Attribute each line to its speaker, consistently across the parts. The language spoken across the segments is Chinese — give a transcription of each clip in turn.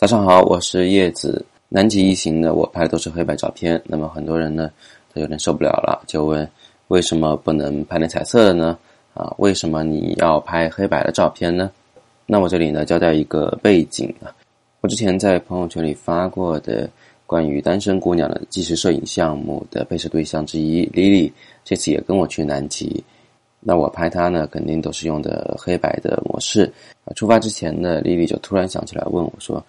Speaker 1: 早上好，我是叶子。南极一行呢，我拍的都是黑白照片。那么很多人呢，都有点受不了了，就问为什么不能拍点彩色的呢？啊，为什么你要拍黑白的照片呢？那我这里呢，交代一个背景啊。我之前在朋友圈里发过的关于单身姑娘的纪实摄影项目的拍摄对象之一，Lily，这次也跟我去南极。那我拍她呢，肯定都是用的黑白的模式。啊，出发之前呢，Lily 就突然想起来问我说。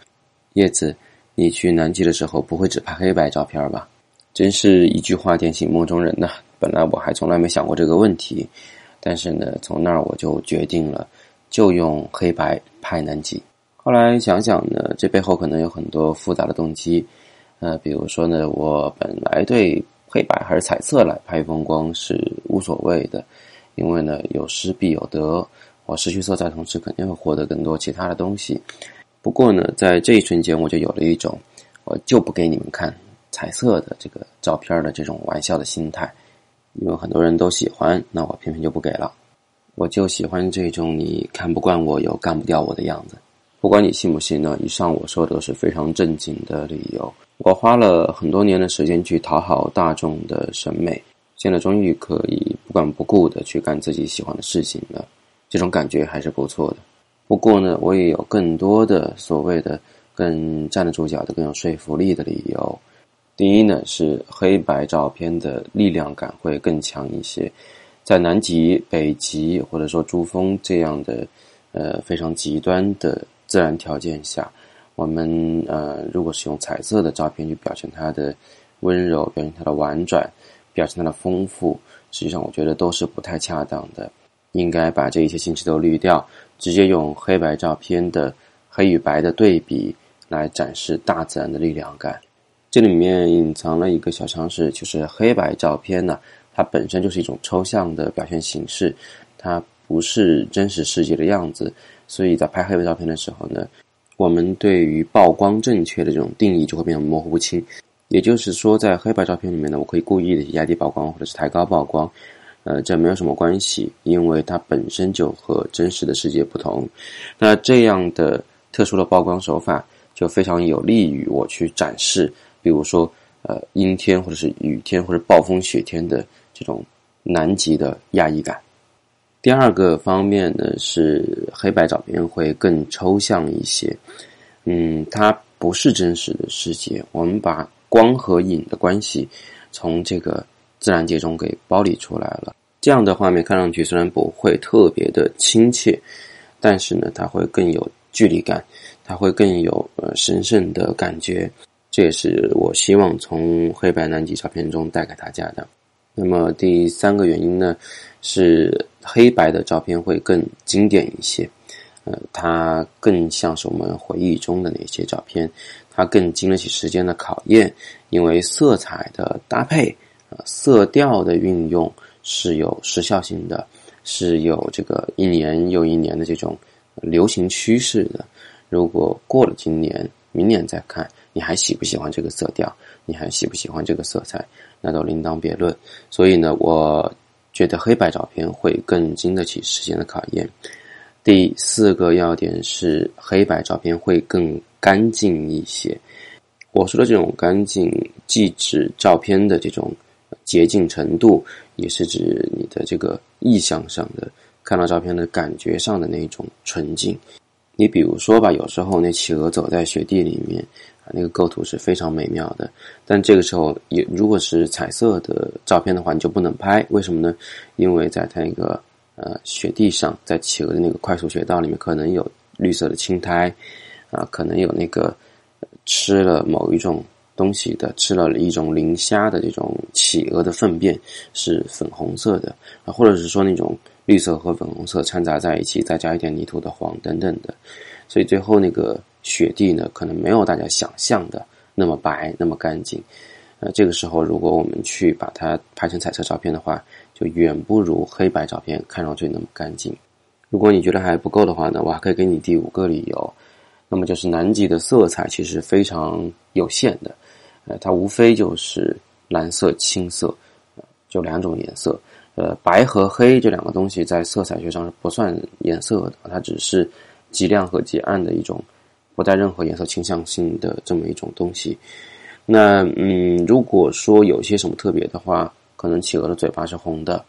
Speaker 1: 叶子，你去南极的时候不会只拍黑白照片吧？真是一句话点醒梦中人呐！本来我还从来没想过这个问题，但是呢，从那儿我就决定了，就用黑白拍南极。后来想想呢，这背后可能有很多复杂的动机。呃，比如说呢，我本来对黑白还是彩色来拍风光是无所谓的，因为呢，有失必有得，我失去色彩同时肯定会获得更多其他的东西。不过呢，在这一瞬间，我就有了一种，我就不给你们看彩色的这个照片的这种玩笑的心态，因为很多人都喜欢，那我偏偏就不给了。我就喜欢这种你看不惯我又干不掉我的样子。不管你信不信呢，以上我说的都是非常正经的理由。我花了很多年的时间去讨好大众的审美，现在终于可以不管不顾的去干自己喜欢的事情了，这种感觉还是不错的。不过呢，我也有更多的所谓的更站得住脚的、更有说服力的理由。第一呢，是黑白照片的力量感会更强一些。在南极、北极或者说珠峰这样的呃非常极端的自然条件下，我们呃如果是用彩色的照片去表现它的温柔、表现它的婉转、表现它的丰富，实际上我觉得都是不太恰当的。应该把这一些信息都滤掉。直接用黑白照片的黑与白的对比来展示大自然的力量感，这里面隐藏了一个小常识，就是黑白照片呢，它本身就是一种抽象的表现形式，它不是真实世界的样子，所以在拍黑白照片的时候呢，我们对于曝光正确的这种定义就会变得模糊不清。也就是说，在黑白照片里面呢，我可以故意的压低曝光或者是抬高曝光。呃，这没有什么关系，因为它本身就和真实的世界不同。那这样的特殊的曝光手法，就非常有利于我去展示，比如说，呃，阴天或者是雨天或者暴风雪天的这种南极的压抑感。第二个方面呢，是黑白照片会更抽象一些，嗯，它不是真实的世界。我们把光和影的关系从这个。自然界中给剥离出来了，这样的画面看上去虽然不会特别的亲切，但是呢，它会更有距离感，它会更有呃神圣的感觉。这也是我希望从黑白南极照片中带给大家的。那么第三个原因呢，是黑白的照片会更经典一些，呃，它更像是我们回忆中的那些照片，它更经得起时间的考验，因为色彩的搭配。色调的运用是有时效性的，是有这个一年又一年的这种流行趋势的。如果过了今年，明年再看，你还喜不喜欢这个色调？你还喜不喜欢这个色彩？那都另当别论。所以呢，我觉得黑白照片会更经得起时间的考验。第四个要点是，黑白照片会更干净一些。我说的这种干净，既指照片的这种。洁净程度也是指你的这个意向上的，看到照片的感觉上的那种纯净。你比如说吧，有时候那企鹅走在雪地里面啊，那个构图是非常美妙的。但这个时候也如果是彩色的照片的话，你就不能拍。为什么呢？因为在它那个呃雪地上，在企鹅的那个快速雪道里面，可能有绿色的青苔啊，可能有那个吃了某一种。东西的吃了一种磷虾的这种企鹅的粪便是粉红色的啊，或者是说那种绿色和粉红色掺杂在一起，再加一点泥土的黄等等的，所以最后那个雪地呢，可能没有大家想象的那么白那么干净。呃，这个时候如果我们去把它拍成彩色照片的话，就远不如黑白照片看上去那么干净。如果你觉得还不够的话呢，我还可以给你第五个理由。那么就是南极的色彩其实非常有限的，呃，它无非就是蓝色、青色，就两种颜色。呃，白和黑这两个东西在色彩学上是不算颜色的，它只是极亮和极暗的一种不带任何颜色倾向性的这么一种东西。那嗯，如果说有些什么特别的话，可能企鹅的嘴巴是红的，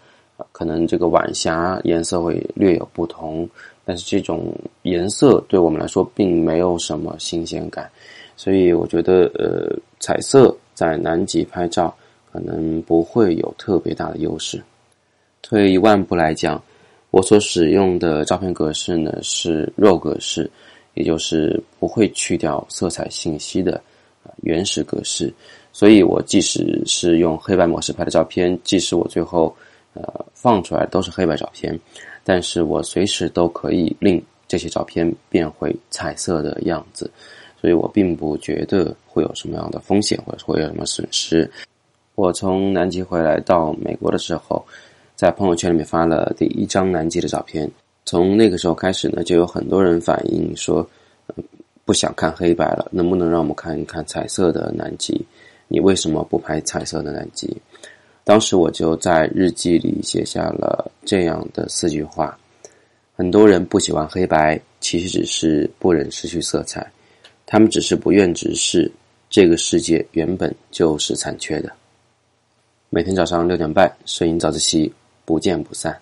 Speaker 1: 可能这个晚霞颜色会略有不同，但是这种颜色对我们来说并没有什么新鲜感，所以我觉得呃，彩色在南极拍照可能不会有特别大的优势。退一万步来讲，我所使用的照片格式呢是 RAW 格式，也就是不会去掉色彩信息的原始格式。所以我即使是用黑白模式拍的照片，即使我最后呃放出来都是黑白照片，但是我随时都可以令这些照片变回彩色的样子。所以我并不觉得会有什么样的风险，或者会有什么损失。我从南极回来到美国的时候。在朋友圈里面发了第一张南极的照片，从那个时候开始呢，就有很多人反映说，不想看黑白了，能不能让我们看一看彩色的南极？你为什么不拍彩色的南极？当时我就在日记里写下了这样的四句话：很多人不喜欢黑白，其实只是不忍失去色彩，他们只是不愿直视这个世界原本就是残缺的。每天早上六点半，摄影早自习。不见不散。